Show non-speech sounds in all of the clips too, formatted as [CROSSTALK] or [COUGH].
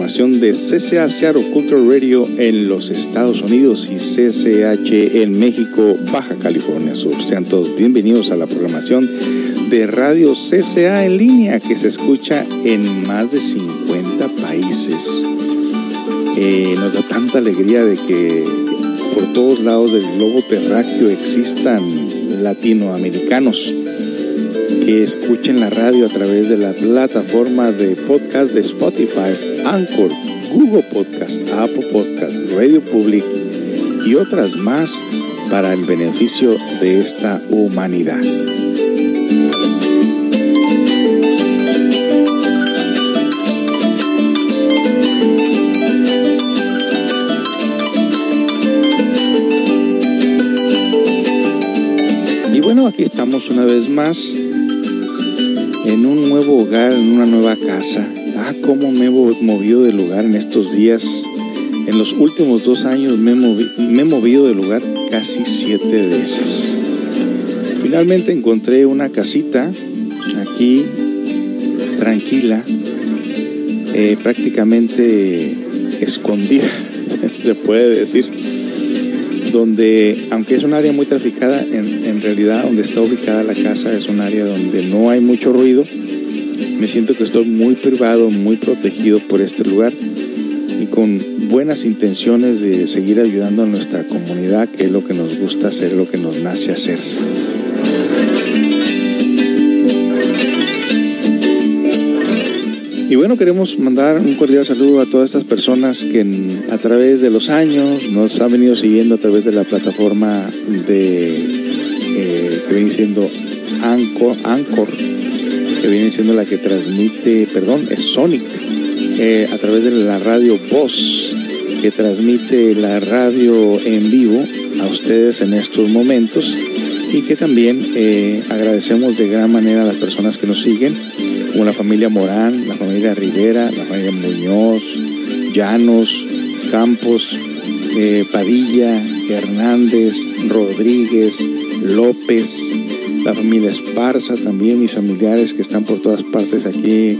de CCA Seattle Cultural Radio en los Estados Unidos y CCH en México, Baja California Sur. Sean todos bienvenidos a la programación de Radio CCA en línea que se escucha en más de 50 países. Eh, nos da tanta alegría de que por todos lados del globo terráqueo existan latinoamericanos que escuchen la radio a través de la plataforma de podcast de Spotify, Anchor, Google Podcast, Apple Podcast, Radio Public y otras más para el beneficio de esta humanidad. Y bueno, aquí estamos una vez más en un nuevo hogar, en una nueva casa. Ah, cómo me he movido de lugar en estos días. En los últimos dos años me he, movido de lugar casi siete veces. Finalmente encontré una casita aquí, tranquila, eh, prácticamente escondida, [LAUGHS] se puede decir donde, aunque es un área muy traficada, en, realidad donde está ubicada la casa es un área donde no hay mucho ruido. Me siento que estoy muy privado, muy protegido por este lugar y con buenas intenciones de seguir ayudando a nuestra comunidad, que es lo que nos gusta hacer, lo que nos nace hacer. Y bueno, queremos mandar un cordial saludo a todas estas personas que a través de los años nos han venido siguiendo a través de la plataforma de eh, que viene siendo Anchor, Anchor, que viene siendo la que transmite, perdón, es Sonic, eh, a través de la radio Voz, que transmite la radio en vivo a ustedes en estos momentos y que también eh, agradecemos de gran manera a las personas que nos siguen como la familia Morán, la familia Rivera, la familia Muñoz, Llanos, Campos, eh, Padilla, Hernández, Rodríguez, López, la familia Esparza, también mis familiares que están por todas partes aquí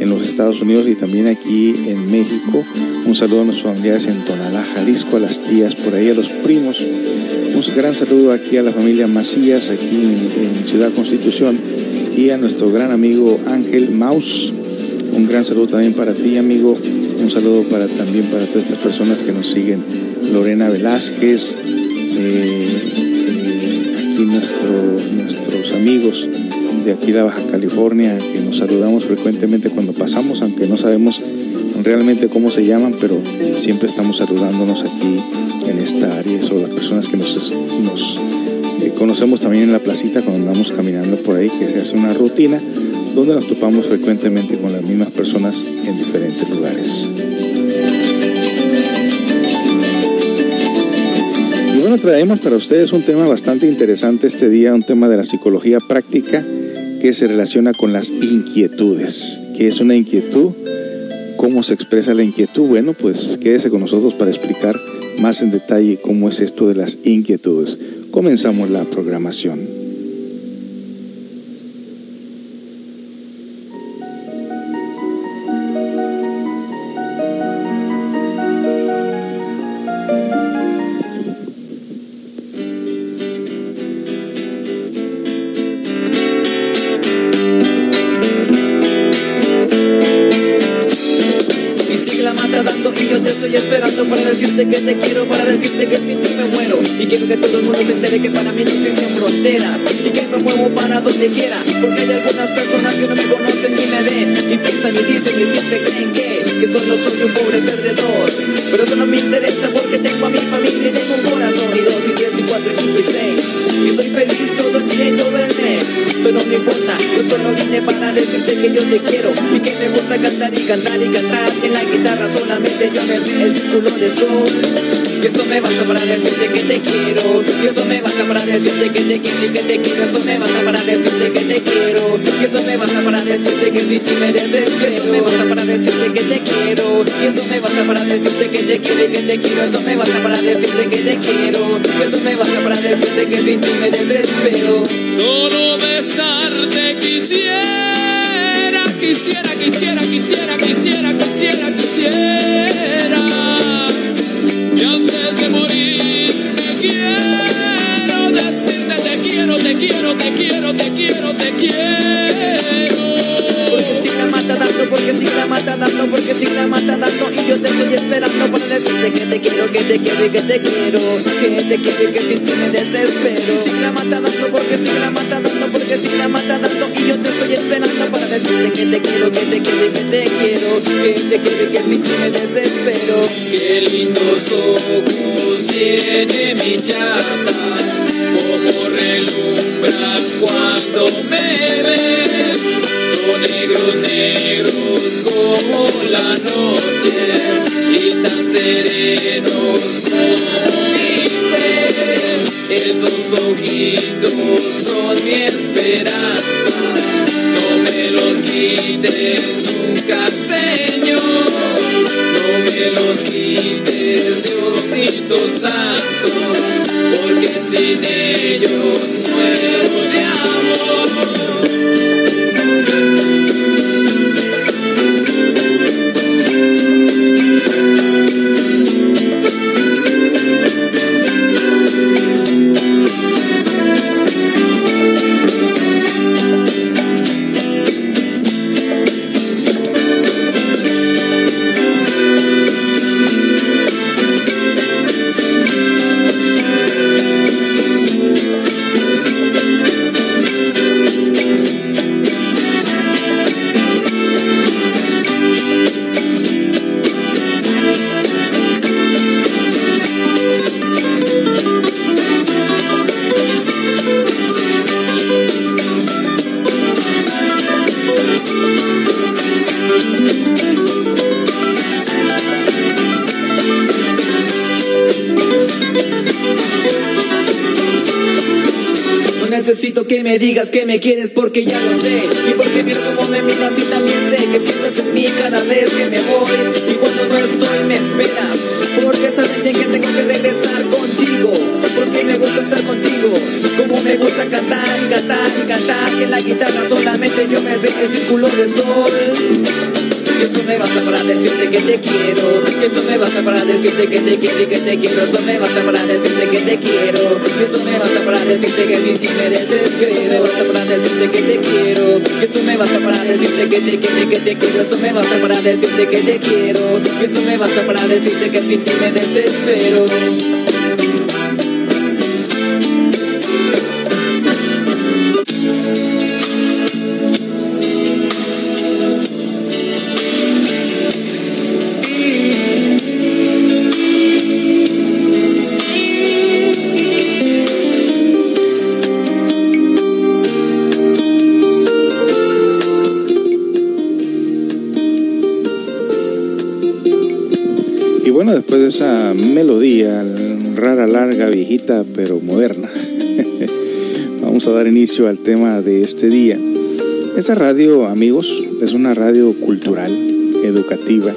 en los Estados Unidos y también aquí en México. Un saludo a nuestros familiares en Tonalá, Jalisco, a las tías por ahí, a los primos. Un gran saludo aquí a la familia Macías, aquí en Ciudad Constitución y a nuestro gran amigo Ángel Maus. Un gran saludo también para ti, amigo. Un saludo para, también para todas estas personas que nos siguen. Lorena Velázquez, eh, aquí nuestro, nuestros amigos de aquí de Baja California, que nos saludamos frecuentemente cuando pasamos, aunque no sabemos realmente cómo se llaman, pero siempre estamos saludándonos aquí en esta área. Son las personas que nos conocemos también en la placita cuando andamos caminando por ahí, que se hace una rutina donde nos topamos frecuentemente con las mismas personas en diferentes lugares. Y bueno, traemos para ustedes un tema bastante interesante este día, un tema de la psicología práctica que se relaciona con las inquietudes. ¿Qué es una inquietud? ¿Cómo se expresa la inquietud? Bueno, pues quédese con nosotros para explicar más en detalle cómo es esto de las inquietudes comenzamos la programación. Esos ojitos son mi esperanza, no me los quites nunca, Señor. No me los quites, Diosito Santo, me digas que me quieres porque ya lo sé. Y porque miro cómo me miras y también sé que piensas en mí cada vez que me voy. Y cuando no estoy me esperas. Porque sabes bien que tengo que regresar contigo. Porque me gusta estar contigo. Como me gusta cantar y cantar y cantar. Que en la guitarra solamente yo me sé el círculo de sol. Y eso me basta para decirte que te quiero. Eso me basta para decirte que te quiero y que te quiero. Eso me basta para decirte que te quiero. Eso me basta para decirte que sin ti desespero Me basta para decirte que te quiero. Eso me basta para decirte que te quiero que te quiero. Eso me basta para decirte que te quiero. Eso me basta para decirte que sin ti me desespero esa melodía rara, larga, viejita, pero moderna, [LAUGHS] vamos a dar inicio al tema de este día. Esta radio, amigos, es una radio cultural, educativa,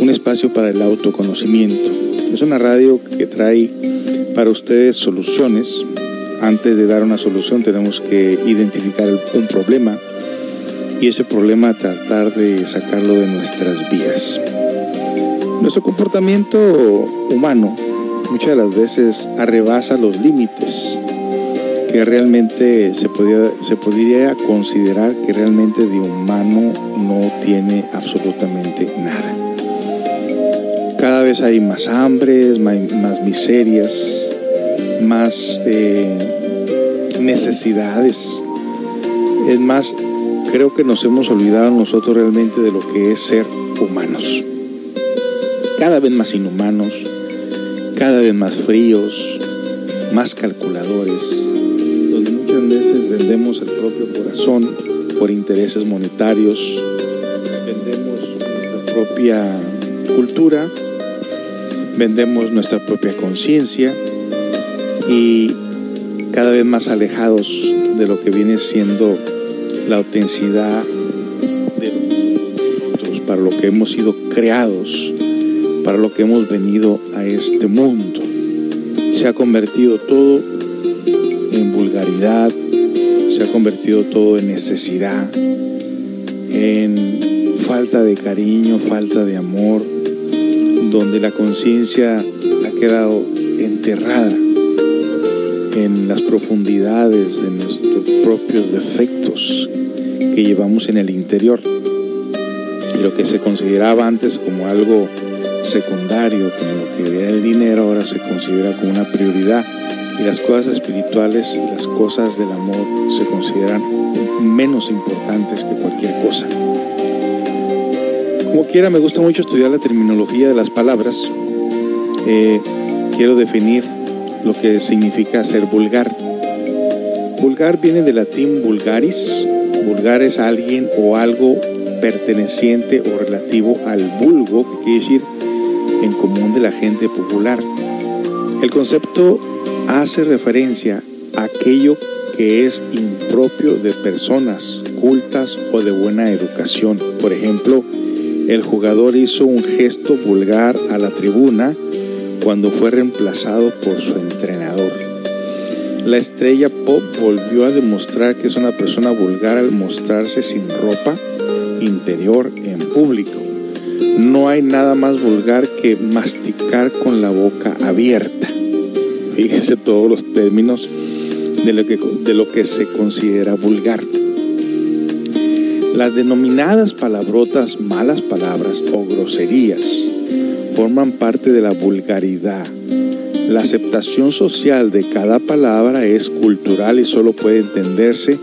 un espacio para el autoconocimiento. Es una radio que trae para ustedes soluciones. Antes de dar una solución tenemos que identificar un problema y ese problema tratar de sacarlo de nuestras vidas. Nuestro comportamiento humano muchas de las veces arrebasa los límites que realmente se, se podría considerar que realmente de humano no tiene absolutamente nada. Cada vez hay más hambres, más, más miserias, más eh, necesidades. Es más, creo que nos hemos olvidado nosotros realmente de lo que es ser humanos cada vez más inhumanos, cada vez más fríos, más calculadores, donde muchas veces vendemos el propio corazón por intereses monetarios, vendemos nuestra propia cultura, vendemos nuestra propia conciencia y cada vez más alejados de lo que viene siendo la autenticidad de nosotros, para lo que hemos sido creados para lo que hemos venido a este mundo. Se ha convertido todo en vulgaridad, se ha convertido todo en necesidad, en falta de cariño, falta de amor, donde la conciencia ha quedado enterrada en las profundidades de nuestros propios defectos que llevamos en el interior. Y lo que se consideraba antes como algo secundario, como lo que era el dinero, ahora se considera como una prioridad. Y las cosas espirituales, las cosas del amor se consideran menos importantes que cualquier cosa. Como quiera, me gusta mucho estudiar la terminología de las palabras. Eh, quiero definir lo que significa ser vulgar. Vulgar viene del latín vulgaris. Vulgar es alguien o algo perteneciente o relativo al vulgo, que quiere decir en común de la gente popular. El concepto hace referencia a aquello que es impropio de personas cultas o de buena educación. Por ejemplo, el jugador hizo un gesto vulgar a la tribuna cuando fue reemplazado por su entrenador. La estrella pop volvió a demostrar que es una persona vulgar al mostrarse sin ropa interior en público. No hay nada más vulgar que masticar con la boca abierta. Fíjese todos los términos de lo que, de lo que se considera vulgar. Las denominadas palabrotas, malas palabras o groserías forman parte de la vulgaridad. La aceptación social de cada palabra es cultural y solo puede entenderse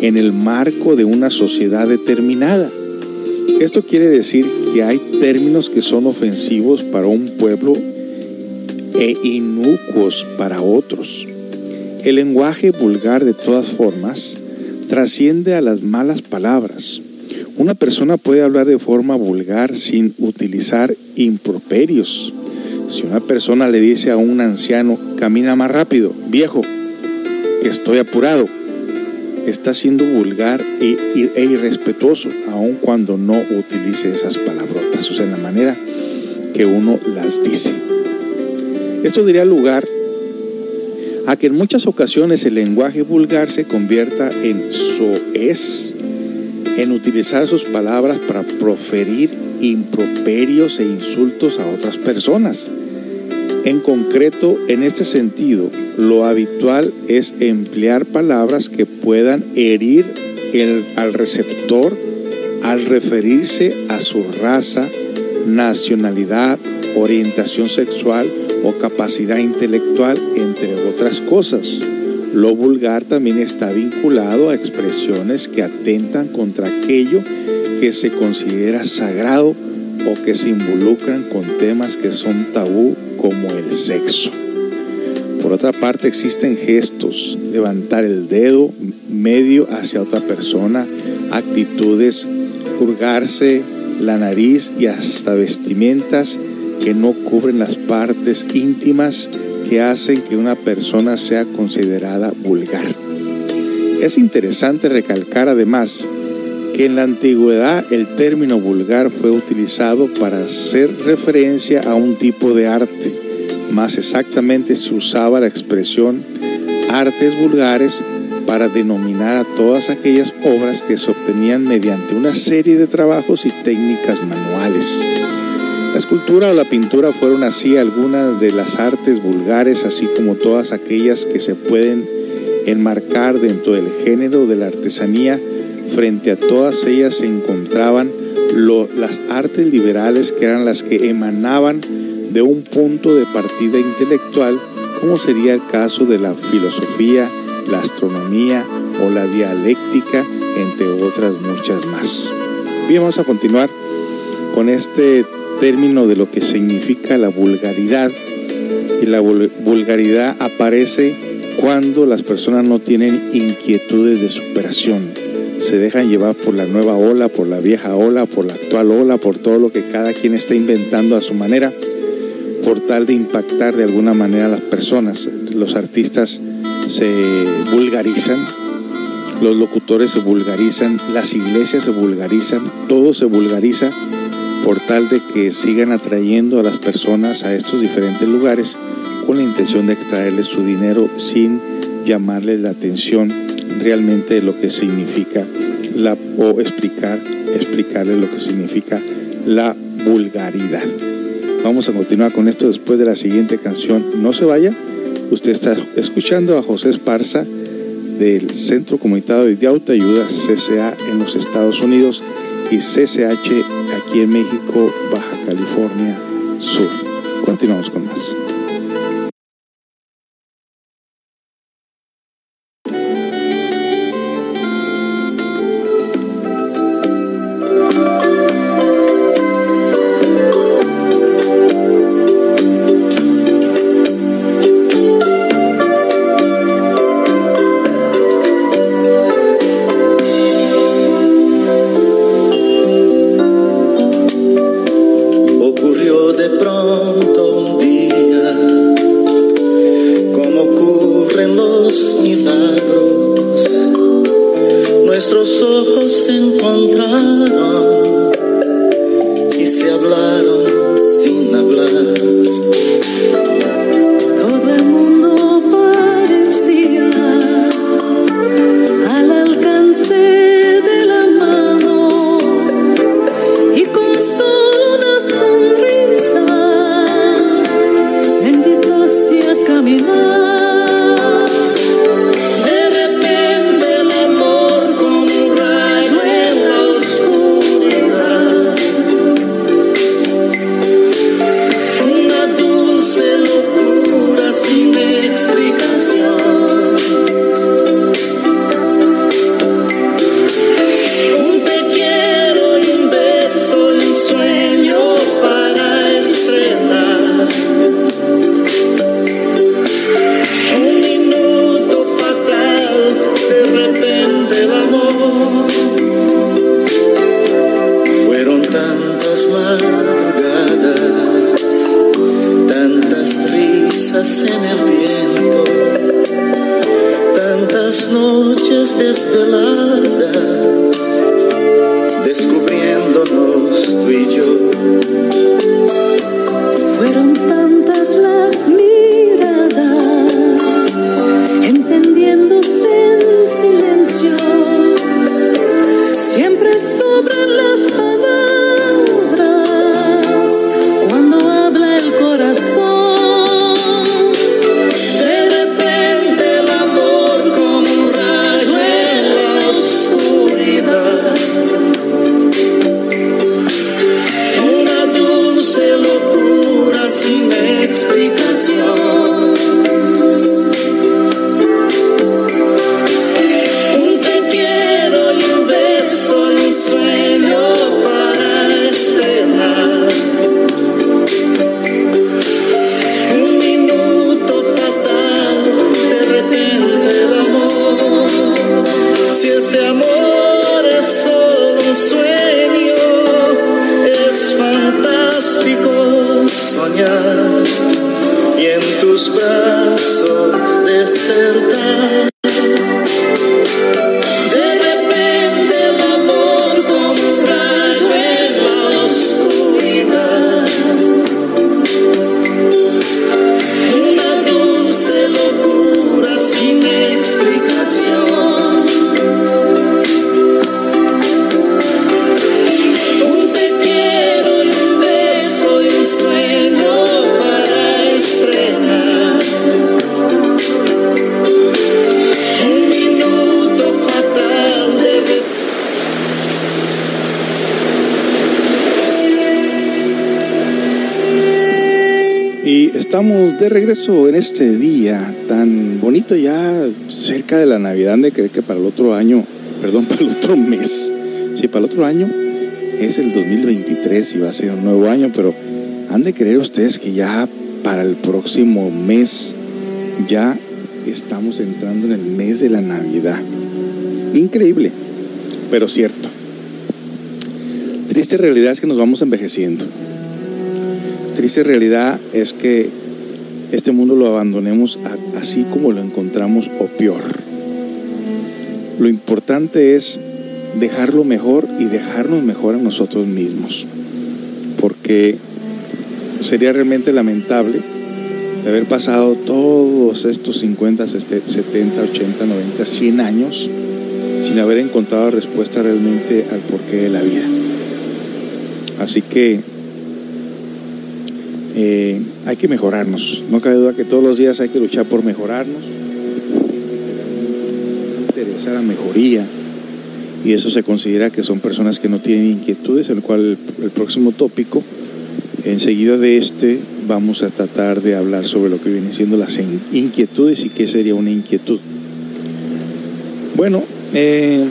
en el marco de una sociedad determinada. Esto quiere decir que hay términos que son ofensivos para un pueblo e inocuos para otros. El lenguaje vulgar de todas formas trasciende a las malas palabras. Una persona puede hablar de forma vulgar sin utilizar improperios. Si una persona le dice a un anciano, camina más rápido, viejo, estoy apurado, está siendo vulgar e, e irrespetuoso, aun cuando no utilice esas palabrotas, o sea, en la manera que uno las dice. Esto daría lugar a que en muchas ocasiones el lenguaje vulgar se convierta en soez, en utilizar sus palabras para proferir improperios e insultos a otras personas. En concreto, en este sentido, lo habitual es emplear palabras que puedan herir al receptor al referirse a su raza, nacionalidad, orientación sexual o capacidad intelectual, entre otras cosas. Lo vulgar también está vinculado a expresiones que atentan contra aquello que se considera sagrado o que se involucran con temas que son tabú como el sexo. Por otra parte, existen gestos, levantar el dedo medio hacia otra persona, actitudes, purgarse la nariz y hasta vestimentas que no cubren las partes íntimas que hacen que una persona sea considerada vulgar. Es interesante recalcar además en la antigüedad el término vulgar fue utilizado para hacer referencia a un tipo de arte. Más exactamente se usaba la expresión artes vulgares para denominar a todas aquellas obras que se obtenían mediante una serie de trabajos y técnicas manuales. La escultura o la pintura fueron así algunas de las artes vulgares, así como todas aquellas que se pueden enmarcar dentro del género de la artesanía. Frente a todas ellas se encontraban las artes liberales que eran las que emanaban de un punto de partida intelectual, como sería el caso de la filosofía, la astronomía o la dialéctica, entre otras muchas más. Bien, vamos a continuar con este término de lo que significa la vulgaridad. Y la vulgaridad aparece cuando las personas no tienen inquietudes de superación. Se dejan llevar por la nueva ola, por la vieja ola, por la actual ola, por todo lo que cada quien está inventando a su manera, por tal de impactar de alguna manera a las personas. Los artistas se vulgarizan, los locutores se vulgarizan, las iglesias se vulgarizan, todo se vulgariza por tal de que sigan atrayendo a las personas a estos diferentes lugares con la intención de extraerles su dinero sin llamarles la atención realmente lo que significa la, o explicar, explicarles lo que significa la vulgaridad. Vamos a continuar con esto después de la siguiente canción. No se vaya. Usted está escuchando a José Esparza del Centro Comunitario de Autoayuda CCA en los Estados Unidos y CCH aquí en México, Baja California Sur. Continuamos con más. De regreso en este día tan bonito ya cerca de la Navidad, de creer que para el otro año, perdón, [LAUGHS] para el otro mes, sí, para el otro año es el 2023 y va a ser un nuevo año, pero han de creer ustedes que ya para el próximo mes ya estamos entrando en el mes de la Navidad. Increíble, pero cierto. Triste realidad es que nos vamos envejeciendo. Triste realidad es que este mundo lo abandonemos así como lo encontramos o peor. Lo importante es dejarlo mejor y dejarnos mejor a nosotros mismos, porque sería realmente lamentable haber pasado todos estos 50, 70, 80, 90, 100 años sin haber encontrado respuesta realmente al porqué de la vida. Así que eh, hay que mejorarnos. No cabe duda que todos los días hay que luchar por mejorarnos, interesar a mejoría. Y eso se considera que son personas que no tienen inquietudes, el cual el, próximo tópico, enseguida de este, vamos a tratar de hablar sobre lo que vienen siendo las inquietudes y qué sería una inquietud. Bueno, eh,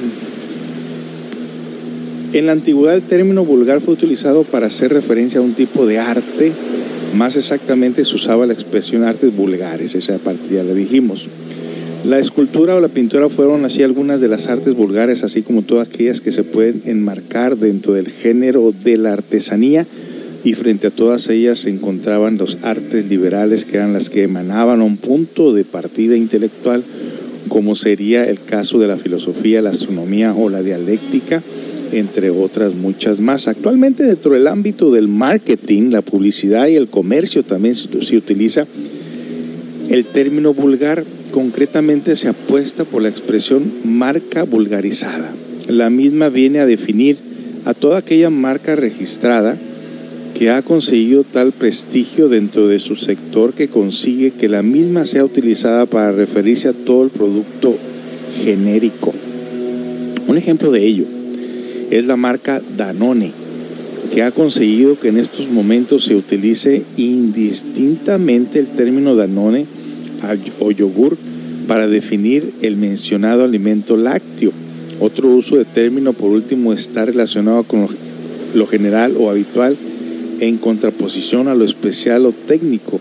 en la antigüedad el término vulgar fue utilizado para hacer referencia a un tipo de arte, más exactamente se usaba la expresión artes vulgares, esa parte ya la dijimos. La escultura o la pintura fueron así algunas de las artes vulgares, así como todas aquellas que se pueden enmarcar dentro del género de la artesanía y frente a todas ellas se encontraban los artes liberales que eran las que emanaban a un punto de partida intelectual como sería el caso de la filosofía, la astronomía o la dialéctica, entre otras muchas más. Actualmente dentro del ámbito del marketing, la publicidad y el comercio también se utiliza el término vulgar. Concretamente se apuesta por la expresión marca vulgarizada. La misma viene a definir a toda aquella marca registrada que ha conseguido tal prestigio dentro de su sector que consigue que la misma sea utilizada para referirse a todo el producto genérico. Un ejemplo de ello es la marca Danone, que ha conseguido que en estos momentos se utilice indistintamente el término Danone o yogur para definir el mencionado alimento lácteo. Otro uso de término, por último, está relacionado con lo general o habitual en contraposición a lo especial o técnico.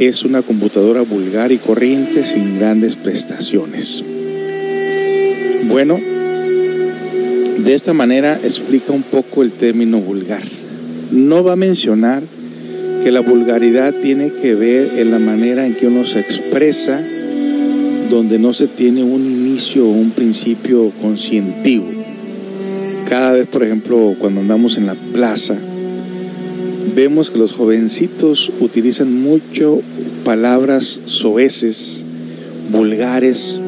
Es una computadora vulgar y corriente sin grandes prestaciones. Bueno, de esta manera explica un poco el término vulgar. No va a mencionar que la vulgaridad tiene que ver en la manera en que uno se expresa, donde no se tiene un inicio o un principio conscientivo. Cada vez, por ejemplo, cuando andamos en la plaza, vemos que los jovencitos utilizan mucho palabras soeces, vulgares,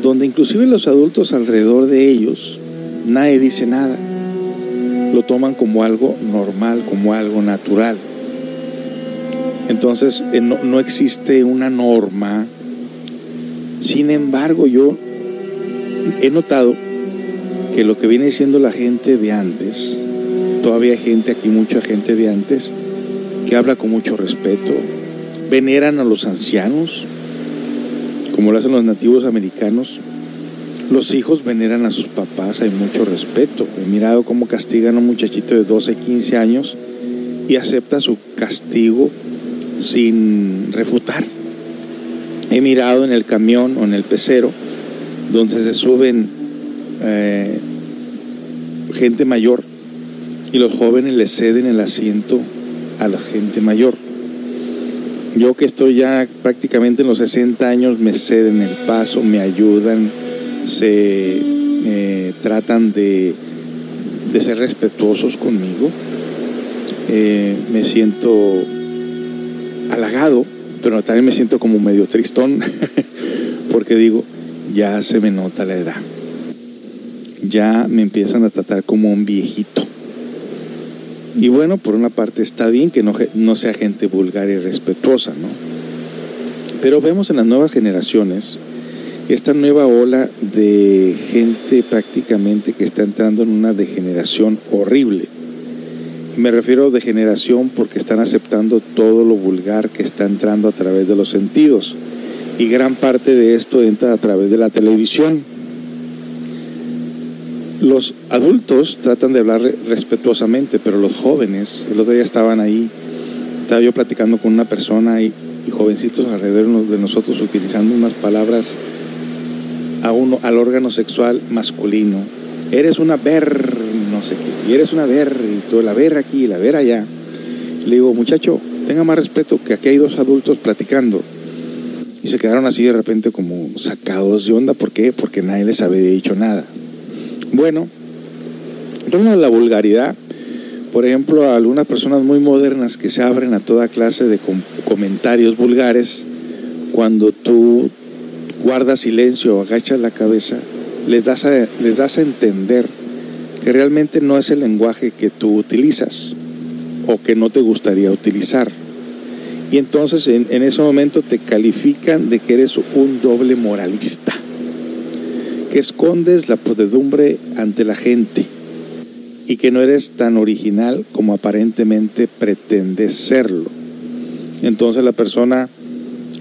donde inclusive los adultos alrededor de ellos, nadie dice nada. Lo toman como algo normal, como algo natural. Entonces eh, no, no existe una norma. Sin embargo, yo he notado que lo que viene siendo la gente de antes, todavía hay gente aquí, mucha gente de antes, que habla con mucho respeto, veneran a los ancianos, como lo hacen los nativos americanos. Los hijos veneran a sus papás, hay mucho respeto. He mirado cómo castigan a un muchachito de 12, 15 años y acepta su castigo sin refutar. He mirado en el camión o en el pecero donde se suben eh, gente mayor y los jóvenes le ceden el asiento a la gente mayor. Yo que estoy ya prácticamente en los 60 años, me ceden el paso, me ayudan, se eh, tratan de, de, ser respetuosos conmigo. Eh, me siento halagado, pero también me siento como medio tristón, [LAUGHS] porque digo, ya se me nota la edad. Ya me empiezan a tratar como un viejito. Y bueno, por una parte está bien que no, no sea gente vulgar y respetuosa, ¿no? Pero vemos en las nuevas generaciones esta nueva ola de gente prácticamente que está entrando en una degeneración horrible. Me refiero a degeneración porque están aceptando todo lo vulgar que está entrando a través de los sentidos. Y gran parte de esto entra a través de la televisión los adultos tratan de hablar respetuosamente, pero los jóvenes, el otro día estaban ahí, estaba yo platicando con una persona y, y jovencitos alrededor de nosotros utilizando unas palabras a uno, al órgano sexual masculino. Eres una ver, no sé qué, y eres una ver, y todo, la ver aquí la ver allá. Le digo, muchacho, tenga más respeto que aquí hay dos adultos platicando. Y se quedaron así de repente como sacados de onda. ¿Por qué? Porque nadie les había dicho nada. Bueno, de la vulgaridad, por ejemplo, a algunas personas muy modernas que se abren a toda clase de com comentarios vulgares, cuando tú guardas silencio agachas la cabeza, les das a, les das a entender que realmente no es el lenguaje que tú utilizas o que no te gustaría utilizar. Y entonces en, en ese momento te califican de que eres un doble moralista, que escondes la podedumbre ante la gente y que no eres tan original como aparentemente pretendes serlo. Entonces la persona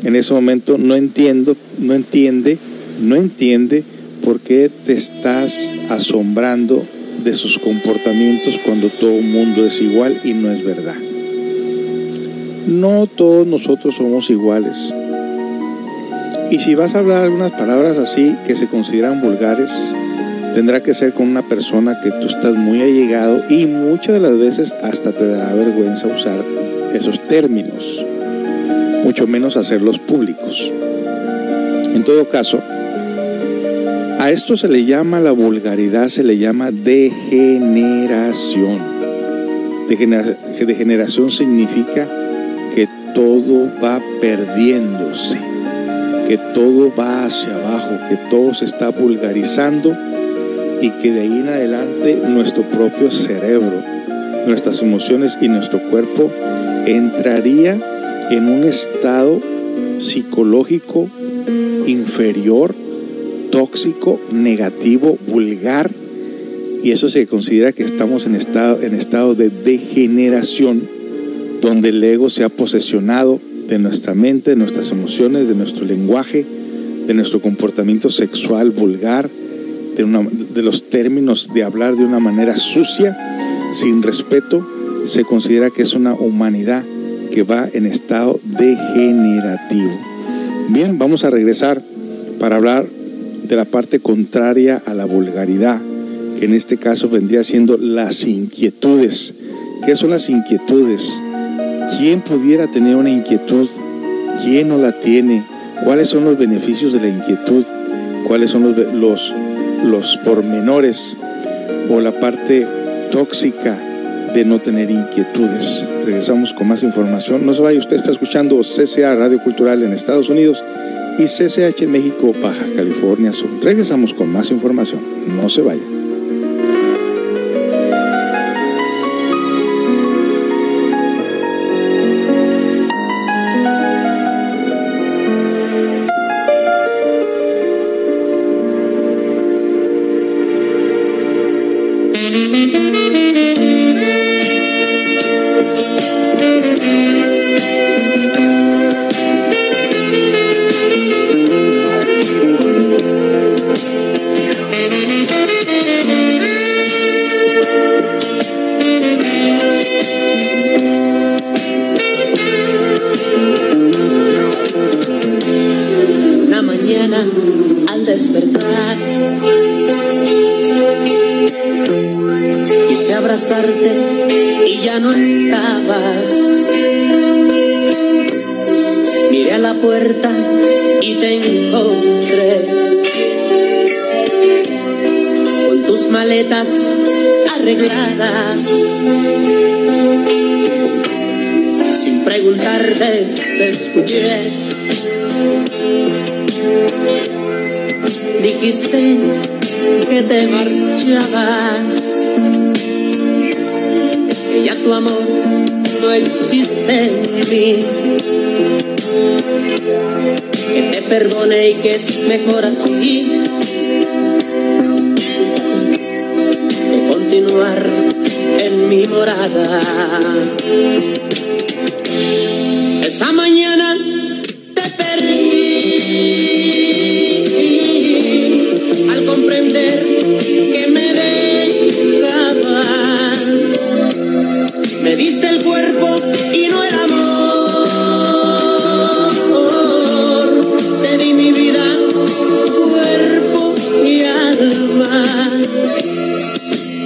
en ese momento no entiendo, no entiende, no entiende por qué te estás asombrando de sus comportamientos cuando todo el mundo es igual y no es verdad. No todos nosotros somos iguales. Y si vas a hablar algunas palabras así que se consideran vulgares, tendrá que ser con una persona que tú estás muy allegado y muchas de las veces hasta te dará vergüenza usar esos términos, mucho menos hacerlos públicos. En todo caso, a esto se le llama la vulgaridad, se le llama degeneración. Degenera- Degeneración significa que todo va perdiéndose, que todo va hacia abajo, que todo se está vulgarizando y que de ahí en adelante nuestro propio cerebro, nuestras emociones y nuestro cuerpo entraría en un estado psicológico inferior, tóxico, negativo, vulgar, y eso se considera que estamos en estado, en estado de degeneración, donde el ego se ha posesionado de nuestra mente, de nuestras emociones, de nuestro lenguaje, de nuestro comportamiento sexual vulgar, de, una- de los términos de hablar de una manera sucia, sin respeto, se considera que es una humanidad que va en estado degenerativo. Bien, vamos a regresar para hablar de la parte contraria a la vulgaridad, que en este caso vendría siendo las inquietudes. ¿Qué son las inquietudes? ¿Quién pudiera tener una inquietud? ¿Quién no la tiene? ¿Cuáles son los beneficios de la inquietud? ¿Cuáles son los, los, los pormenores o la parte tóxica de no tener inquietudes? Regresamos con más información. No se vaya, usted está escuchando CCA Radio Cultural en Estados Unidos y CCH en México, Baja California Sur. Regresamos con más información. No se vaya.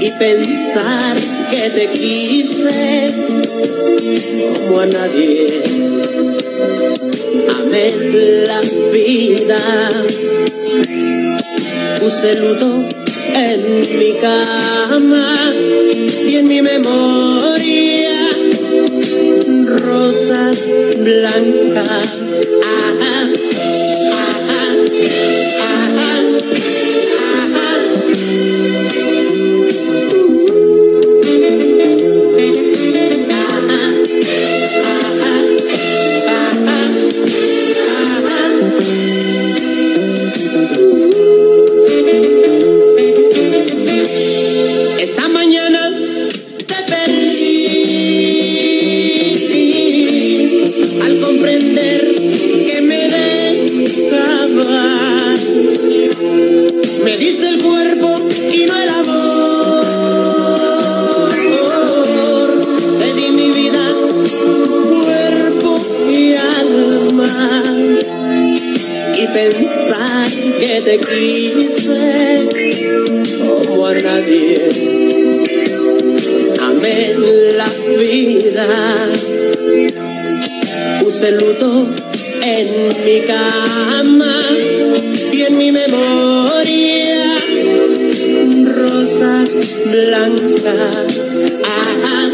Y pensar que te quise como a nadie amé la vida. Puse luto en mi cama y en mi memoria rosas blancas. Te quise como a nadie. Amé la vida. Puse luto en mi cama y en mi memoria rosas blancas. Ajá,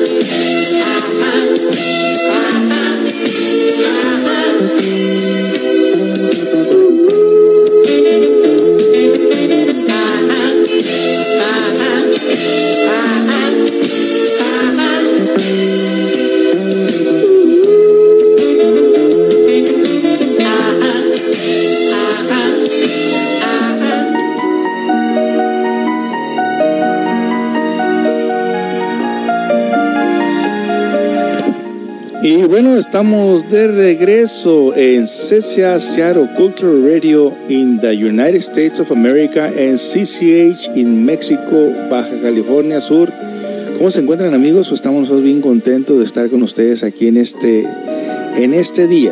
bueno, estamos de regreso en CCA Seattle Cultural Radio in the United States of America en CCH en México, Baja California Sur. ¿Cómo se encuentran amigos? Pues estamos bien contentos de estar con ustedes aquí en este, en este día.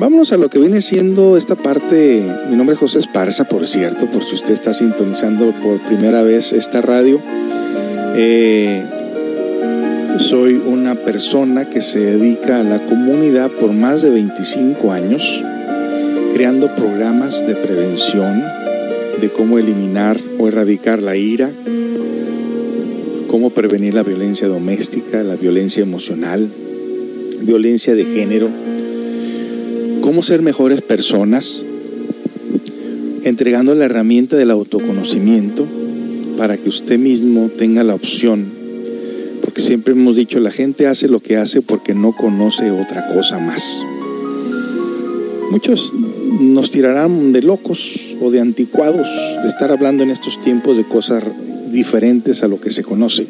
Vámonos a lo que viene siendo esta parte. Mi nombre es José Esparza, por cierto, por si usted está sintonizando por primera vez esta radio. Eh, soy una persona que se dedica a la comunidad por más de 25 años, creando programas de prevención, de cómo eliminar o erradicar la ira, cómo prevenir la violencia doméstica, la violencia emocional, violencia de género, cómo ser mejores personas, entregando la herramienta del autoconocimiento para que usted mismo tenga la opción siempre hemos dicho, la gente hace lo que hace porque no conoce otra cosa más. Muchos nos tirarán de locos o de anticuados de estar hablando en estos tiempos de cosas diferentes a lo que se conoce.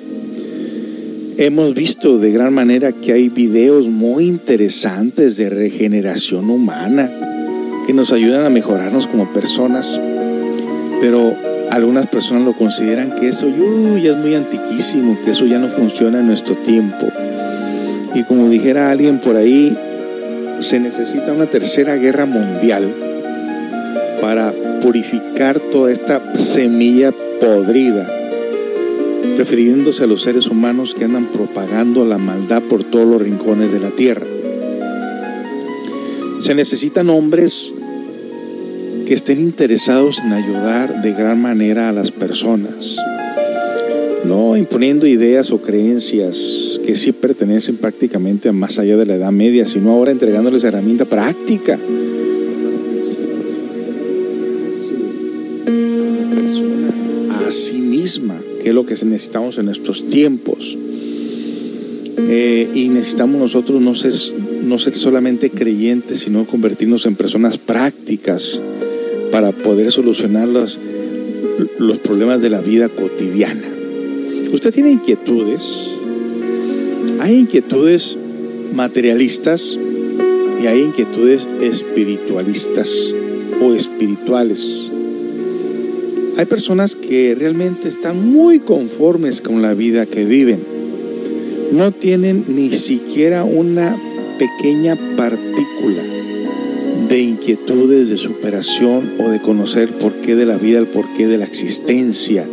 Hemos visto de gran manera que hay videos muy interesantes de regeneración humana que nos ayudan a mejorarnos como personas, pero algunas personas lo consideran que eso uy, ya es muy antiquísimo, que eso ya no funciona en nuestro tiempo. Y como dijera alguien por ahí, se necesita una tercera guerra mundial para purificar toda esta semilla podrida, refiriéndose a los seres humanos que andan propagando la maldad por todos los rincones de la tierra. Se necesitan hombres que estén interesados en ayudar de gran manera a las personas, no imponiendo ideas o creencias que sí pertenecen prácticamente a más allá de la Edad Media, sino ahora entregándoles herramienta práctica. A sí misma, que es lo que necesitamos en nuestros tiempos. Eh, y necesitamos nosotros no ser, no ser solamente creyentes, sino convertirnos en personas prácticas para poder solucionar los, los problemas de la vida cotidiana. Usted tiene inquietudes, hay inquietudes materialistas y hay inquietudes espiritualistas o espirituales. Hay personas que realmente están muy conformes con la vida que viven. No tienen ni siquiera una pequeña partícula de inquietudes, de superación o de conocer el porqué de la vida, el porqué de la existencia.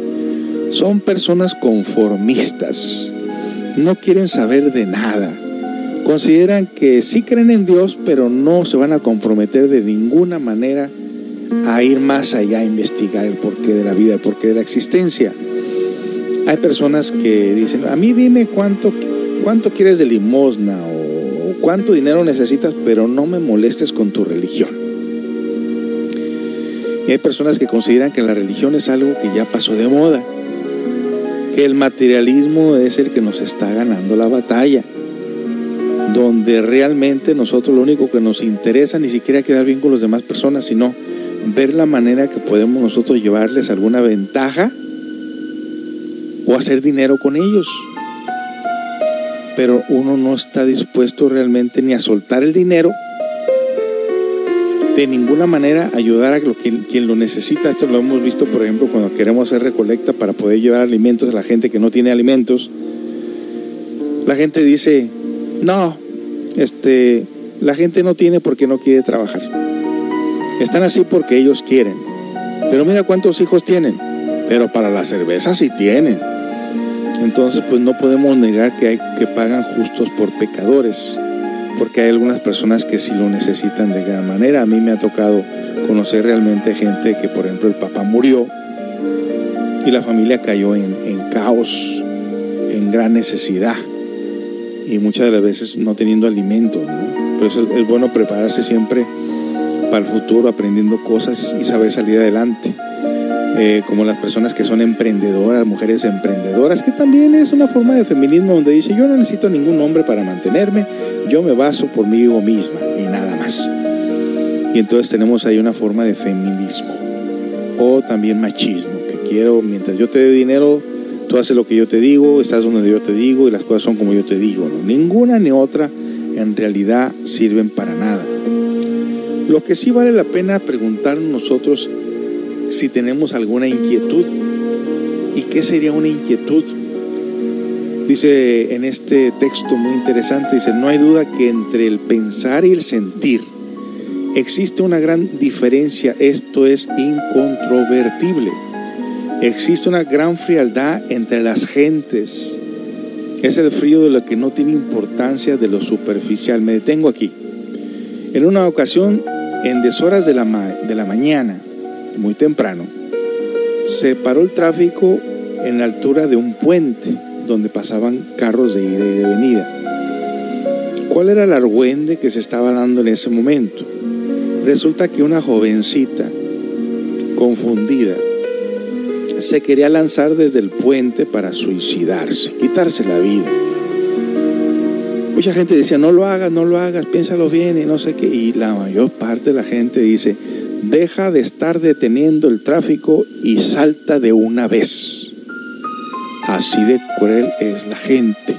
Son personas conformistas, no quieren saber de nada. Consideran que sí creen en Dios, pero no se van a comprometer de ninguna manera a ir más allá a investigar el porqué de la vida, el porqué de la existencia. Hay personas que dicen, a mí dime cuánto, cuánto quieres de limosna cuánto dinero necesitas, pero no me molestes con tu religión. Y hay personas que consideran que la religión es algo que ya pasó de moda, que el materialismo es el que nos está ganando la batalla, donde realmente nosotros lo único que nos interesa ni siquiera quedar bien con las demás personas, sino ver la manera que podemos nosotros llevarles alguna ventaja o hacer dinero con ellos. Pero uno no está dispuesto realmente ni a soltar el dinero, de ninguna manera ayudar a quien, quien lo necesita. Esto lo hemos visto, por ejemplo, cuando queremos hacer recolecta para poder llevar alimentos a la gente que no tiene alimentos. La gente dice, no, este, la gente no tiene porque no quiere trabajar. Están así porque ellos quieren. Pero mira cuántos hijos tienen. Pero para la cerveza sí tienen. Entonces, pues no podemos negar que hay que pagan justos por pecadores, porque hay algunas personas que sí lo necesitan de gran manera. A mí me ha tocado conocer realmente gente que, por ejemplo, el papá murió y la familia cayó en, caos, en gran necesidad y muchas de las veces no teniendo alimento. Por eso es bueno prepararse siempre para el futuro, aprendiendo cosas y saber salir adelante. Eh, como las personas que son emprendedoras, mujeres emprendedoras, que también es una forma de feminismo donde dice yo no necesito ningún hombre para mantenerme, yo me baso por mí misma y nada más. Y entonces tenemos ahí una forma de feminismo o también machismo, que quiero, mientras yo te dé dinero, tú haces lo que yo te digo, estás donde yo te digo y las cosas son como yo te digo. ¿no? Ninguna ni otra en realidad sirven para nada. Lo que sí vale la pena preguntarnos nosotros si tenemos alguna inquietud. ¿Y qué sería una inquietud? Dice en este texto muy interesante, dice, no hay duda que entre el pensar y el sentir existe una gran diferencia, esto es incontrovertible. Existe una gran frialdad entre las gentes. Es el frío de lo que no tiene importancia de lo superficial. Me detengo aquí. En una ocasión, en deshoras de la, de la mañana, muy temprano, se paró el tráfico en la altura de un puente donde pasaban carros de ida y de venida. ¿Cuál era el argüende que se estaba dando en ese momento? Resulta que una jovencita, confundida, se quería lanzar desde el puente para suicidarse, quitarse la vida. Mucha gente decía, no lo hagas, no lo hagas, piénsalo bien y no sé qué. Y la mayor parte de la gente dice, deja de estar deteniendo el tráfico y salta de una vez. Así de cruel es la gente.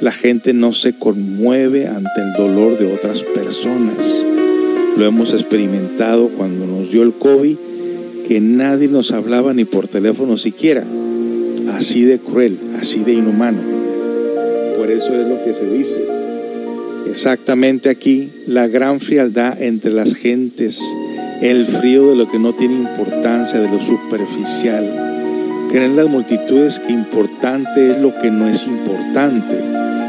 La gente no se conmueve ante el dolor de otras personas. Lo hemos experimentado cuando nos dio el COVID, que nadie nos hablaba ni por teléfono siquiera. Así de cruel, así de inhumano. Por eso es lo que se dice. Exactamente aquí, la gran frialdad entre las gentes el frío de lo que no tiene importancia, de lo superficial. Creen las multitudes que importante es lo que no es importante.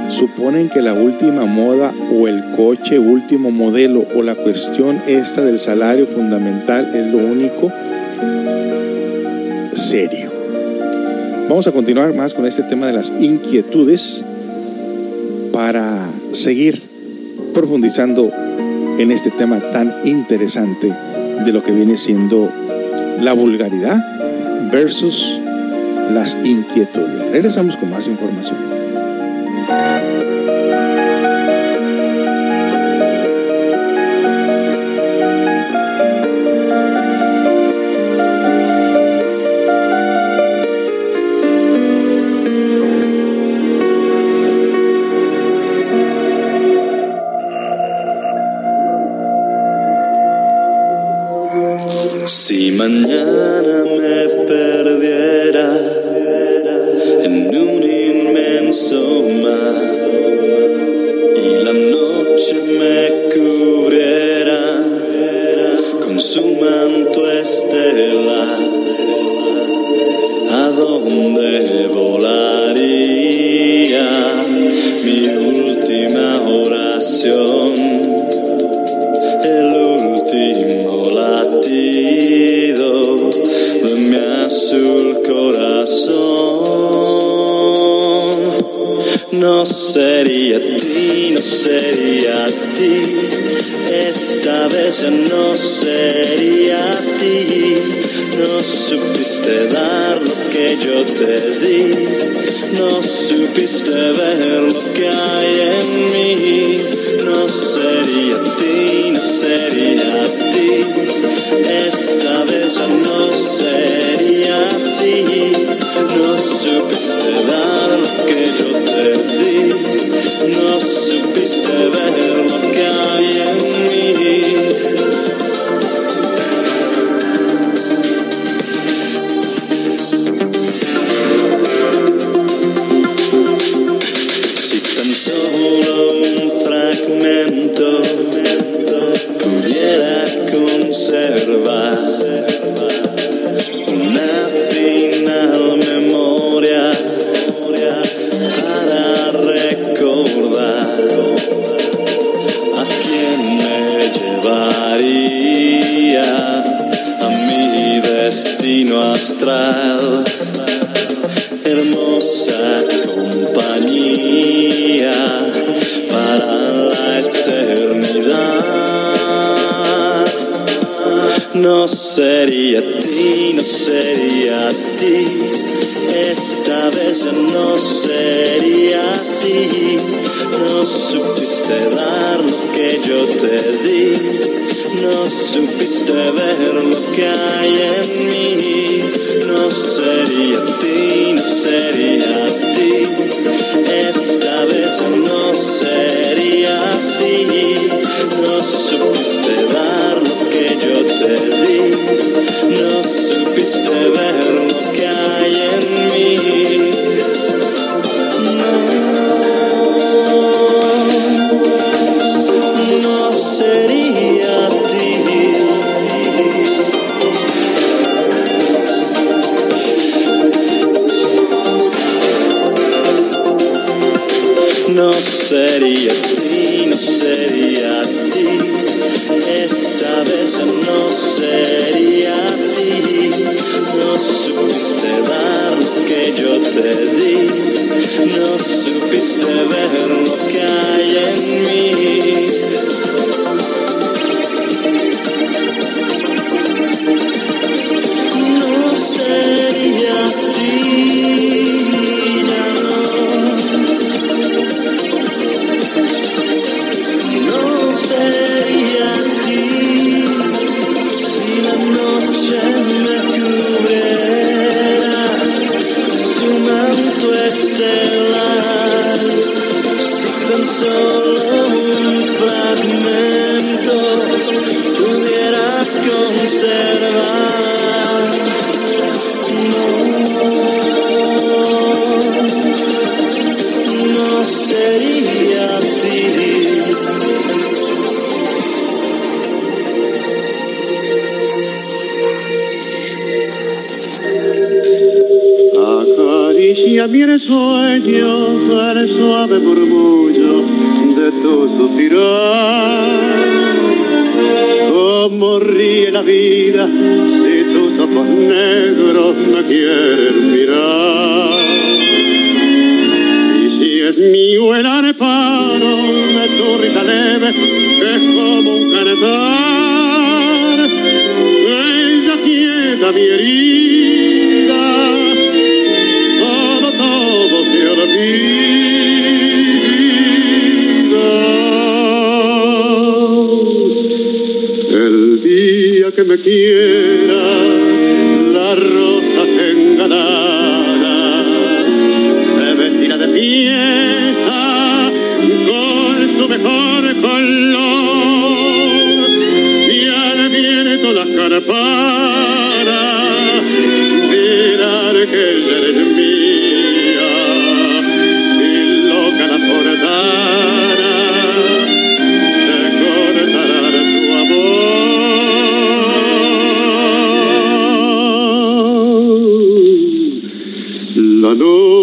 Suponen que la última moda o el coche último modelo o la cuestión esta del salario fundamental es lo único serio. Vamos a continuar más con este tema de las inquietudes para seguir profundizando en este tema tan interesante de lo que viene siendo la vulgaridad versus las inquietudes. Regresamos con más información.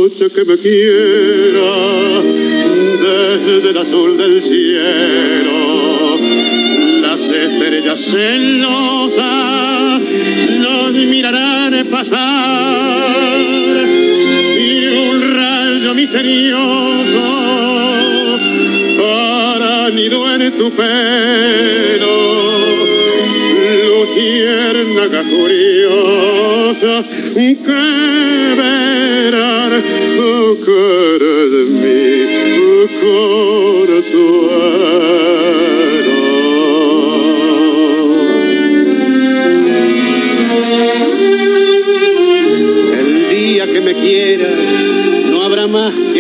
que me quiera desde el azul del cielo. Las estrellas celosas nos mirarán pasar y un rayo misterioso para nido en tu pelo. Luciérnaga curiosa que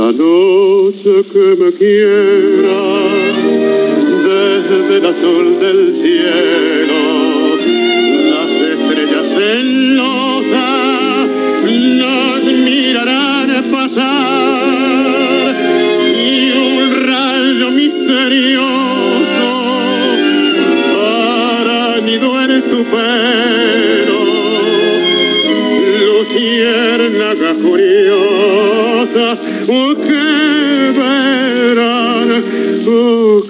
La noche que me quiera, desde el azul del cielo, las estrellas celosas nos mirarán pasar y un rayo misterioso para nido en tu pelo, luciérnaga curiosa. o verán, o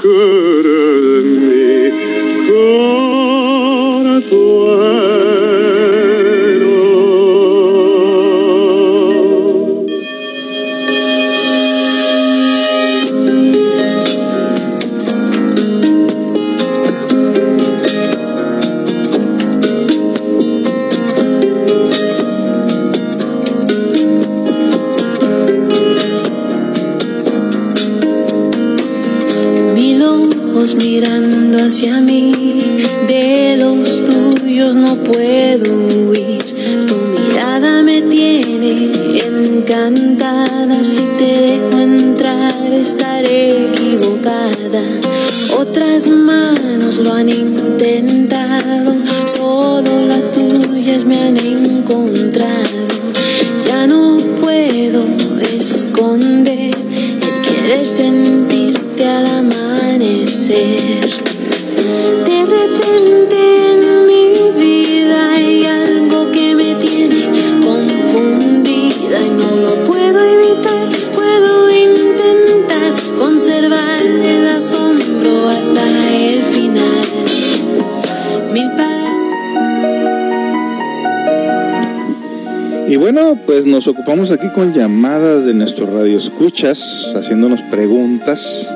ocupamos aquí con llamadas de nuestros radioescuchas, haciéndonos preguntas.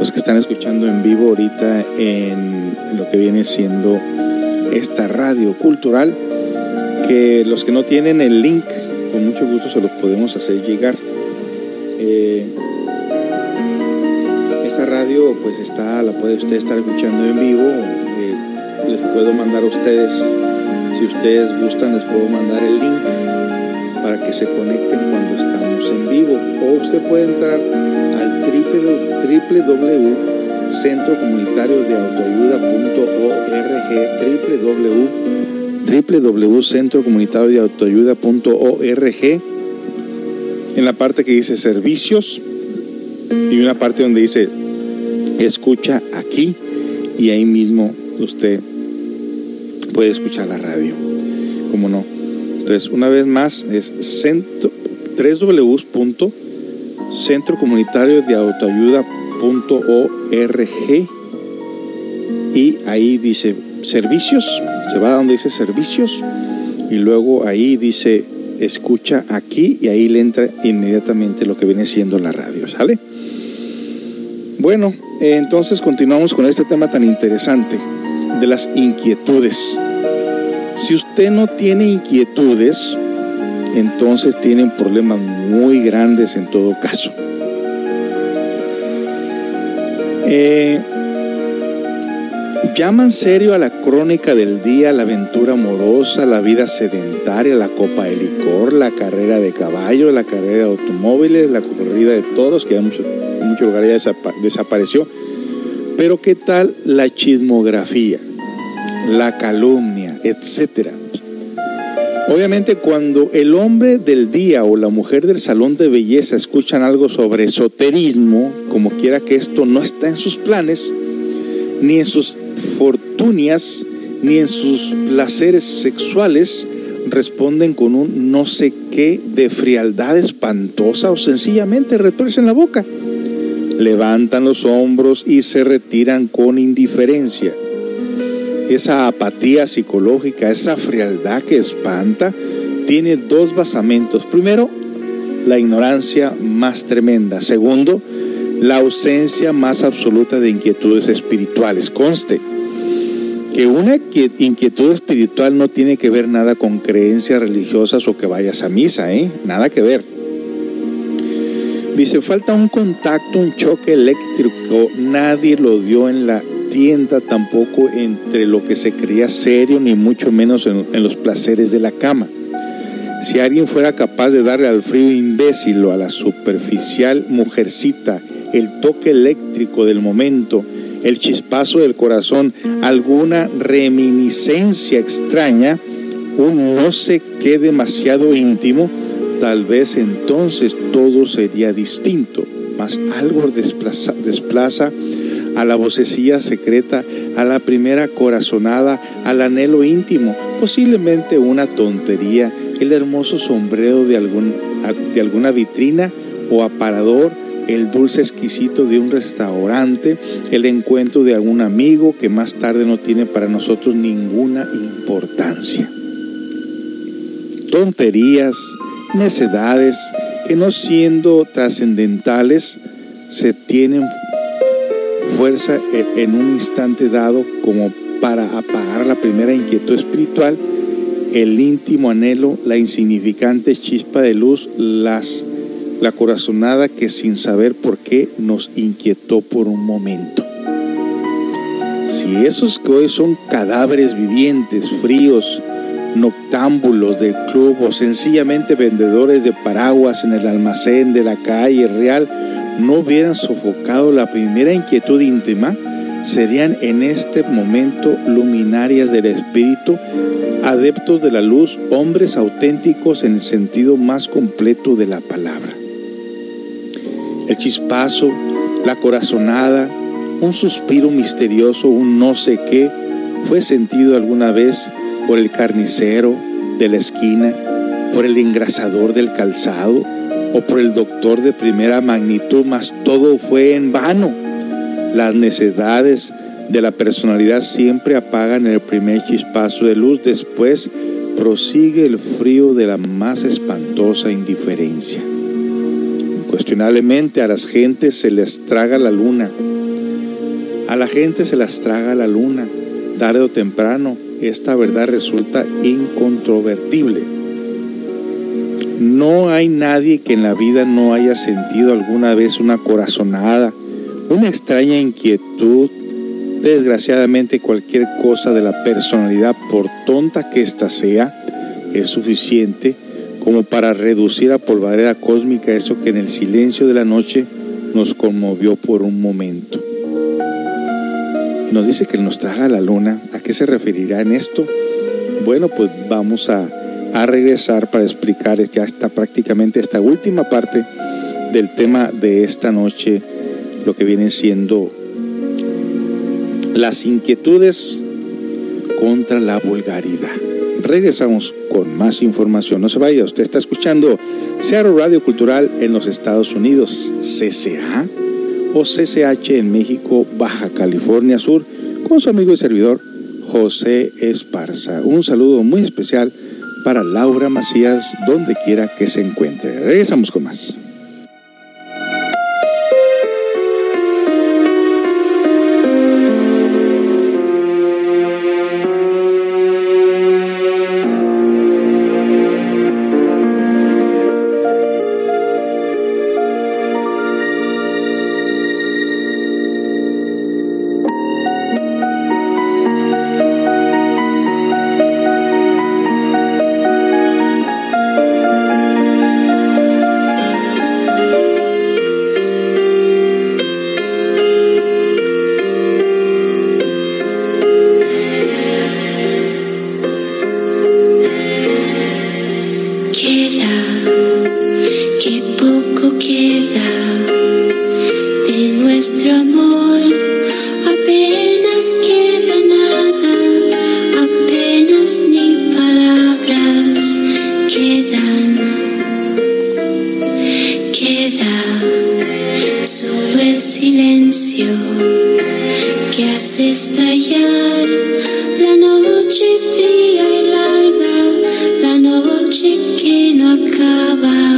Los que están escuchando en vivo ahorita en lo que viene siendo esta radio cultural, que los que no tienen el link, con mucho gusto se los podemos hacer llegar. Eh, esta radio pues está, la puede usted estar escuchando en vivo. eh, les puedo mandar a ustedes, si ustedes gustan, les puedo mandar el link que se conecten cuando estamos en vivo. O usted puede entrar al www.centrocomunitario de www.centrocomunitario-de-autoayuda.org en la parte que dice servicios y una parte donde dice escucha aquí y ahí mismo usted puede escuchar la radio. como no? Entonces, una vez más, es centro, www.centrocomunitario de autoayuda.org y ahí dice servicios, se va a donde dice servicios y luego ahí dice escucha aquí y ahí le entra inmediatamente lo que viene siendo la radio, ¿sale? Bueno, entonces continuamos con este tema tan interesante de las inquietudes. Si usted no tiene inquietudes, entonces tienen problemas muy grandes en todo caso. Eh, llaman serio a la crónica del día, la aventura amorosa, la vida sedentaria, la copa de licor, la carrera de caballo, la carrera de automóviles, la corrida de toros, que en muchos, lugares ya desapa- desapareció. Pero ¿qué tal la chismografía, la calumnia, etcétera? Obviamente cuando el hombre del día o la mujer del salón de belleza escuchan algo sobre esoterismo, como quiera que esto no está en sus planes, ni en sus fortunias, ni en sus placeres sexuales, responden con un no sé qué de frialdad espantosa o sencillamente retuercen la boca. Levantan los hombros y se retiran con indiferencia esa apatía psicológica, esa frialdad que espanta, tiene dos basamentos. Primero, la ignorancia más tremenda. Segundo, la ausencia más absoluta de inquietudes espirituales. Conste que una qui- inquietud espiritual no tiene que ver nada con creencias religiosas o que vayas a misa, ¿eh? Nada que ver. Dice, falta un contacto, un choque eléctrico. Nadie lo dio en la tienda tampoco entre lo que se creía serio, ni mucho menos en, en los placeres de la cama. Si alguien fuera capaz de darle al frío imbécil o a la superficial mujercita el toque eléctrico del momento, el chispazo del corazón, alguna reminiscencia extraña, un no sé qué demasiado íntimo, tal vez entonces todo sería distinto, mas algo desplaza, desplaza a la vocecilla secreta, a la primera corazonada, al anhelo íntimo, posiblemente una tontería, el hermoso sombrero de, algún, de alguna vitrina o aparador, el dulce exquisito de un restaurante, el encuentro de algún amigo que más tarde no tiene para nosotros ninguna importancia. Tonterías, necedades que no siendo trascendentales se tienen fuerza en un instante dado como para apagar la primera inquietud espiritual, el íntimo anhelo, la insignificante chispa de luz, las, la corazonada que sin saber por qué nos inquietó por un momento. Si esos que hoy son cadáveres vivientes, fríos, noctámbulos del club o sencillamente vendedores de paraguas en el almacén de la calle real, no hubieran sofocado la primera inquietud íntima, serían en este momento luminarias del espíritu, adeptos de la luz, hombres auténticos en el sentido más completo de la palabra. El chispazo, la corazonada, un suspiro misterioso, un no sé qué, fue sentido alguna vez por el carnicero de la esquina, por el engrasador del calzado, o por el doctor de primera magnitud, mas todo fue en vano. Las necesidades de la personalidad siempre apagan el primer chispazo de luz, después prosigue el frío de la más espantosa indiferencia. Incuestionablemente a las gentes se les traga la luna. A la gente se las traga la luna. Tarde o temprano, esta verdad resulta incontrovertible. No hay nadie que en la vida no haya sentido alguna vez una corazonada, una extraña inquietud. Desgraciadamente cualquier cosa de la personalidad, por tonta que ésta sea, es suficiente como para reducir a polvareda cósmica eso que en el silencio de la noche nos conmovió por un momento. Nos dice que nos traga la luna. ¿A qué se referirá en esto? Bueno, pues vamos a a regresar para explicar ya está prácticamente esta última parte del tema de esta noche, lo que viene siendo las inquietudes contra la vulgaridad. Regresamos con más información. No se vaya, usted está escuchando Seattle Radio Cultural en los Estados Unidos, CCA o CCH en México, Baja California Sur, con su amigo y servidor José Esparza. Un saludo muy especial para Laura Macías, donde quiera que se encuentre. Regresamos con más. about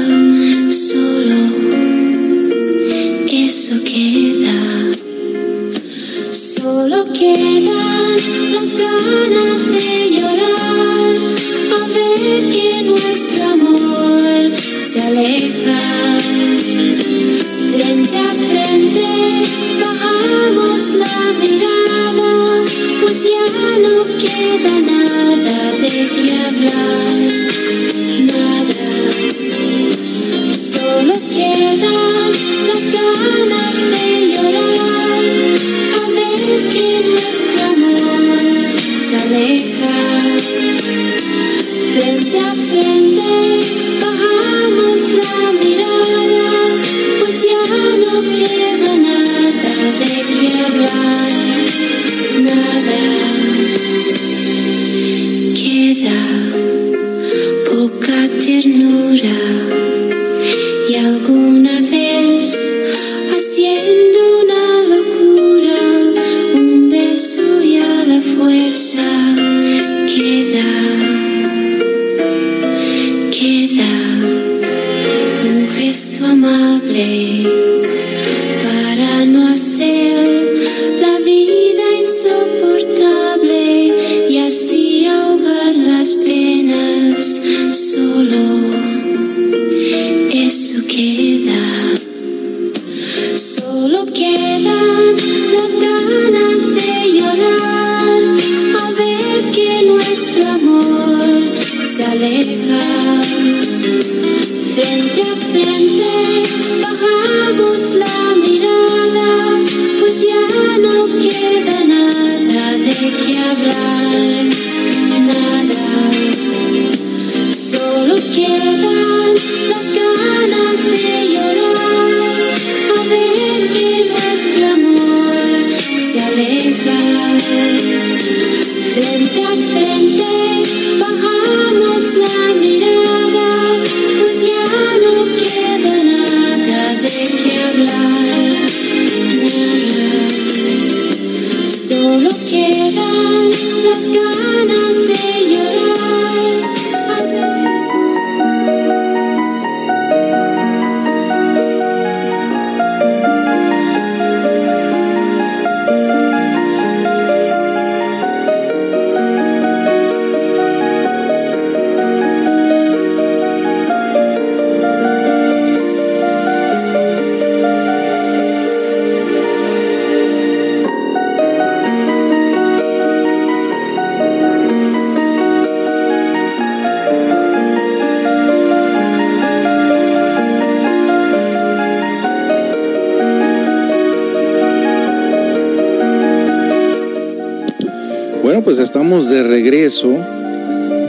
regreso,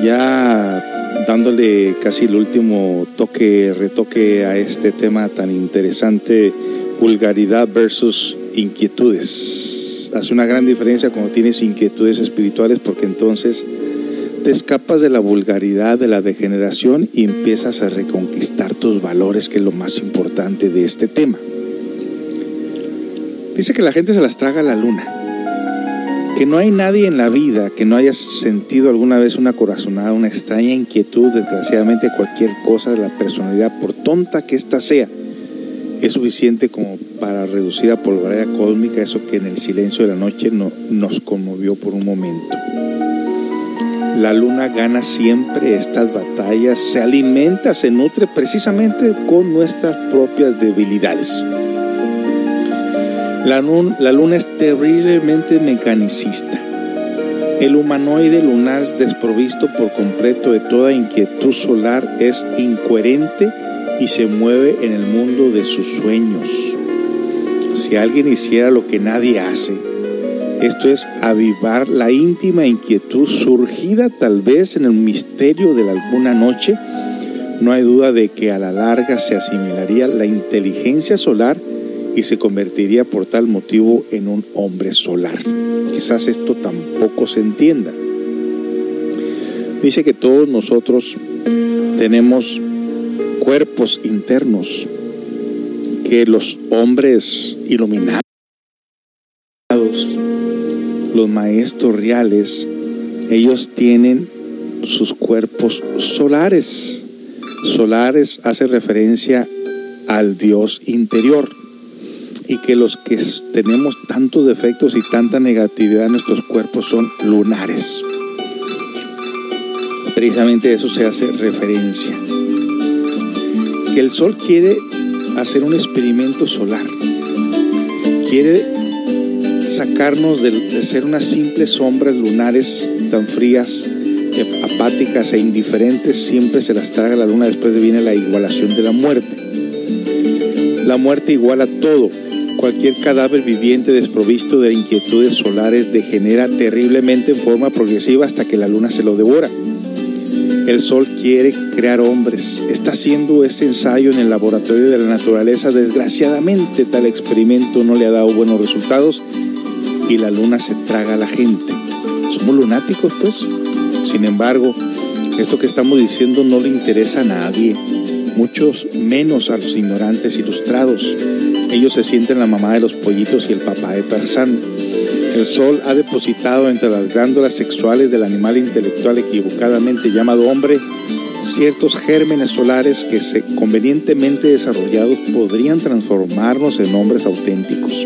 ya dándole casi el último toque, retoque a este tema tan interesante, vulgaridad versus inquietudes. Hace una gran diferencia cuando tienes inquietudes espirituales porque entonces te escapas de la vulgaridad, de la degeneración y empiezas a reconquistar tus valores, que es lo más importante de este tema. Dice que la gente se las traga a la luna que no hay nadie en la vida que no haya sentido alguna vez una corazonada, una extraña inquietud, desgraciadamente cualquier cosa de la personalidad, por tonta que ésta sea, es suficiente como para reducir a polvareda cósmica eso que en el silencio de la noche no, nos conmovió por un momento. La luna gana siempre estas batallas, se alimenta, se nutre precisamente con nuestras propias debilidades. La, luna es terriblemente mecanicista. El humanoide lunar desprovisto por completo de toda inquietud solar es incoherente y se mueve en el mundo de sus sueños. Si alguien hiciera lo que nadie hace, esto es avivar la íntima inquietud surgida tal vez en el misterio de alguna noche, no hay duda de que a la larga se asimilaría la inteligencia solar y se convertiría por tal motivo en un hombre solar. Quizás esto tampoco se entienda. Dice que todos nosotros tenemos cuerpos internos que los hombres iluminados, los maestros reales, ellos tienen sus cuerpos solares. Solares hace referencia al Dios interior y que los que tenemos tantos defectos y tanta negatividad en nuestros cuerpos son lunares. Precisamente eso se hace referencia. Que el Sol quiere hacer un experimento solar. Quiere sacarnos de, de ser unas simples sombras lunares tan frías, eh, apáticas e indiferentes. Siempre se las traga la luna, después viene la igualación de la muerte. La muerte iguala todo. Cualquier cadáver viviente desprovisto de inquietudes solares degenera terriblemente en forma progresiva hasta que la luna se lo devora. El sol quiere crear hombres. Está haciendo ese ensayo en el laboratorio de la naturaleza. Desgraciadamente tal experimento no le ha dado buenos resultados y la luna se traga a la gente. Somos lunáticos, pues. Sin embargo, esto que estamos diciendo no le interesa a nadie, muchos menos a los ignorantes ilustrados. Ellos se sienten la mamá de los pollitos y el papá de Tarzán. El sol ha depositado entre las glándulas sexuales del animal intelectual equivocadamente llamado hombre ciertos gérmenes solares que, se, convenientemente desarrollados, podrían transformarnos en hombres auténticos.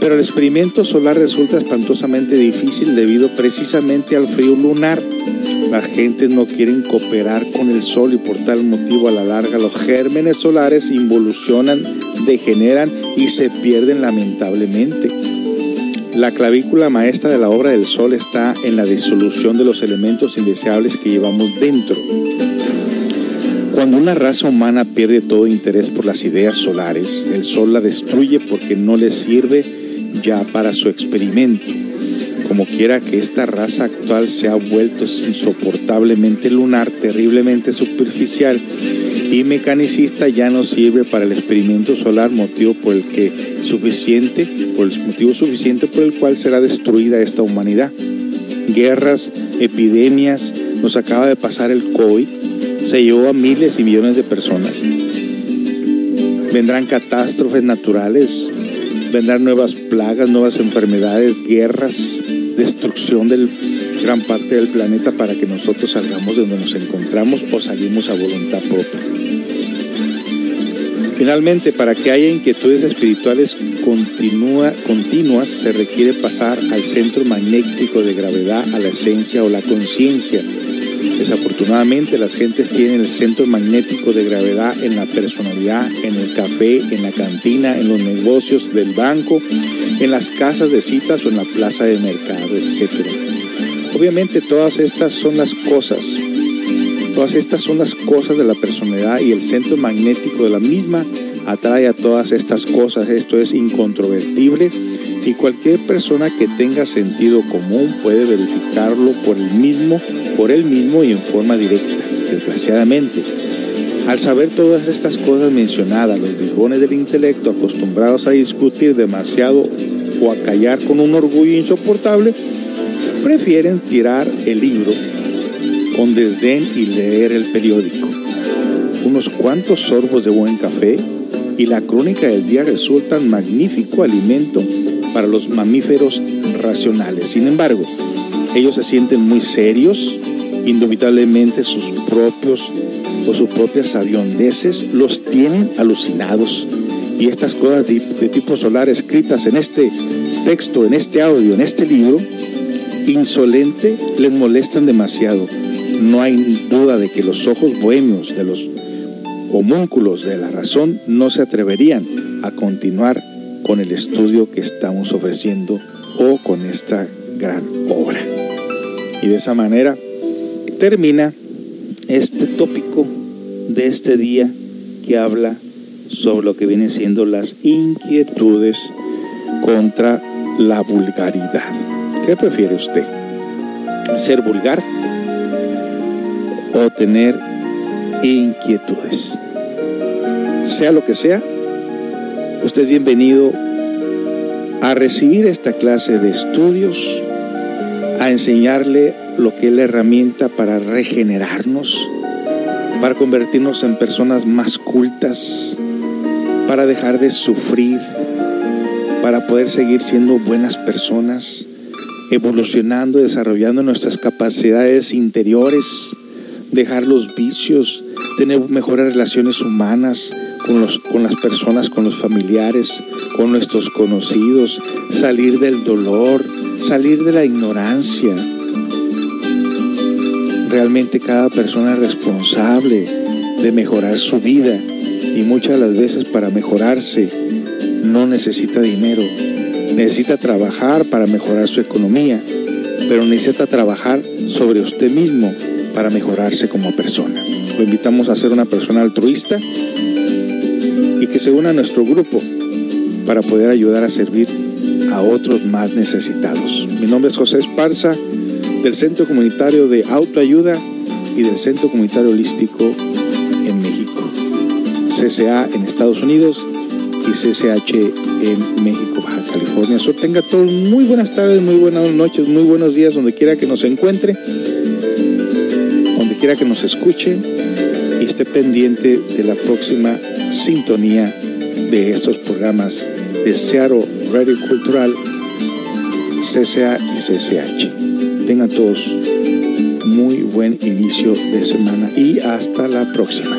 Pero el experimento solar resulta espantosamente difícil debido precisamente al frío lunar. Las gentes no quieren cooperar con el sol y por tal motivo a la larga los gérmenes solares involucionan, degeneran y se pierden lamentablemente. La clavícula maestra de la obra del sol está en la disolución de los elementos indeseables que llevamos dentro. Cuando una raza humana pierde todo interés por las ideas solares, el sol la destruye porque no le sirve ya para su experimento. Como quiera que esta raza actual se ha vuelto insoportablemente lunar, terriblemente superficial y mecanicista, ya no sirve para el experimento solar, motivo por el que suficiente, por el motivo suficiente por el cual será destruida esta humanidad. Guerras, epidemias, nos acaba de pasar el COVID, se llevó a miles y millones de personas. Vendrán catástrofes naturales, vendrán nuevas plagas, nuevas enfermedades, guerras, destrucción de gran parte del planeta para que nosotros salgamos de donde nos encontramos o salimos a voluntad propia. Finalmente, para que haya inquietudes espirituales continua, continuas, se requiere pasar al centro magnético de gravedad, a la esencia o la conciencia. Desafortunadamente, las gentes tienen el centro magnético de gravedad en la personalidad, en el café, en la cantina, en los negocios del banco, en las casas de citas o en la plaza de mercado, etc. Obviamente todas estas son las cosas, todas estas son las cosas de la personalidad y el centro magnético de la misma atrae a todas estas cosas. Esto es incontrovertible y cualquier persona que tenga sentido común puede verificarlo por el mismo, por él mismo y en forma directa, desgraciadamente. Al saber todas estas cosas mencionadas, los bribones del intelecto, acostumbrados a discutir demasiado o a callar con un orgullo insoportable, prefieren tirar el libro con desdén y leer el periódico. Unos cuantos sorbos de buen café y la crónica del día resultan magnífico alimento para los mamíferos racionales. Sin embargo, ellos se sienten muy serios, indubitablemente sus propios o sus propias sabiondeces los tienen alucinados. Y estas cosas de, de tipo solar escritas en este texto, en este audio, en este libro, insolente, les molestan demasiado. No hay duda de que los ojos bohemios de los homúnculos de la razón no se atreverían a continuar con el estudio que estamos ofreciendo o con esta gran obra. Y de esa manera termina este tópico de este día que habla sobre lo que vienen siendo las inquietudes contra la vulgaridad. ¿Qué prefiere usted? ¿Ser vulgar o tener inquietudes? Sea lo que sea, usted es bienvenido a recibir esta clase de estudios, a enseñarle lo que es la herramienta para regenerarnos, para convertirnos en personas más cultas, para dejar de sufrir, para poder seguir siendo buenas personas, evolucionando, desarrollando nuestras capacidades interiores, dejar los vicios, tener mejores relaciones humanas con, los, con las personas, con los familiares, con nuestros conocidos, salir del dolor, salir de la ignorancia. Realmente cada persona es responsable de mejorar su vida y muchas de las veces para mejorarse no necesita dinero, necesita trabajar para mejorar su economía, pero necesita trabajar sobre usted mismo para mejorarse como persona. Lo invitamos a ser una persona altruista y que se una a nuestro grupo para poder ayudar a servir a otros más necesitados. Mi nombre es José Esparza, del Centro Comunitario de Autoayuda y del Centro Comunitario Holístico en México. CCA en Estados Unidos y CCH en México, Baja California Sur. Tenga todos muy buenas tardes, muy buenas noches, muy buenos días, donde quiera que nos encuentre, donde quiera que nos escuche y esté pendiente de la próxima sintonía de estos programas de Seattle Radio Cultural, CCA y CCH. Tengan todos muy buen inicio de semana y hasta la próxima.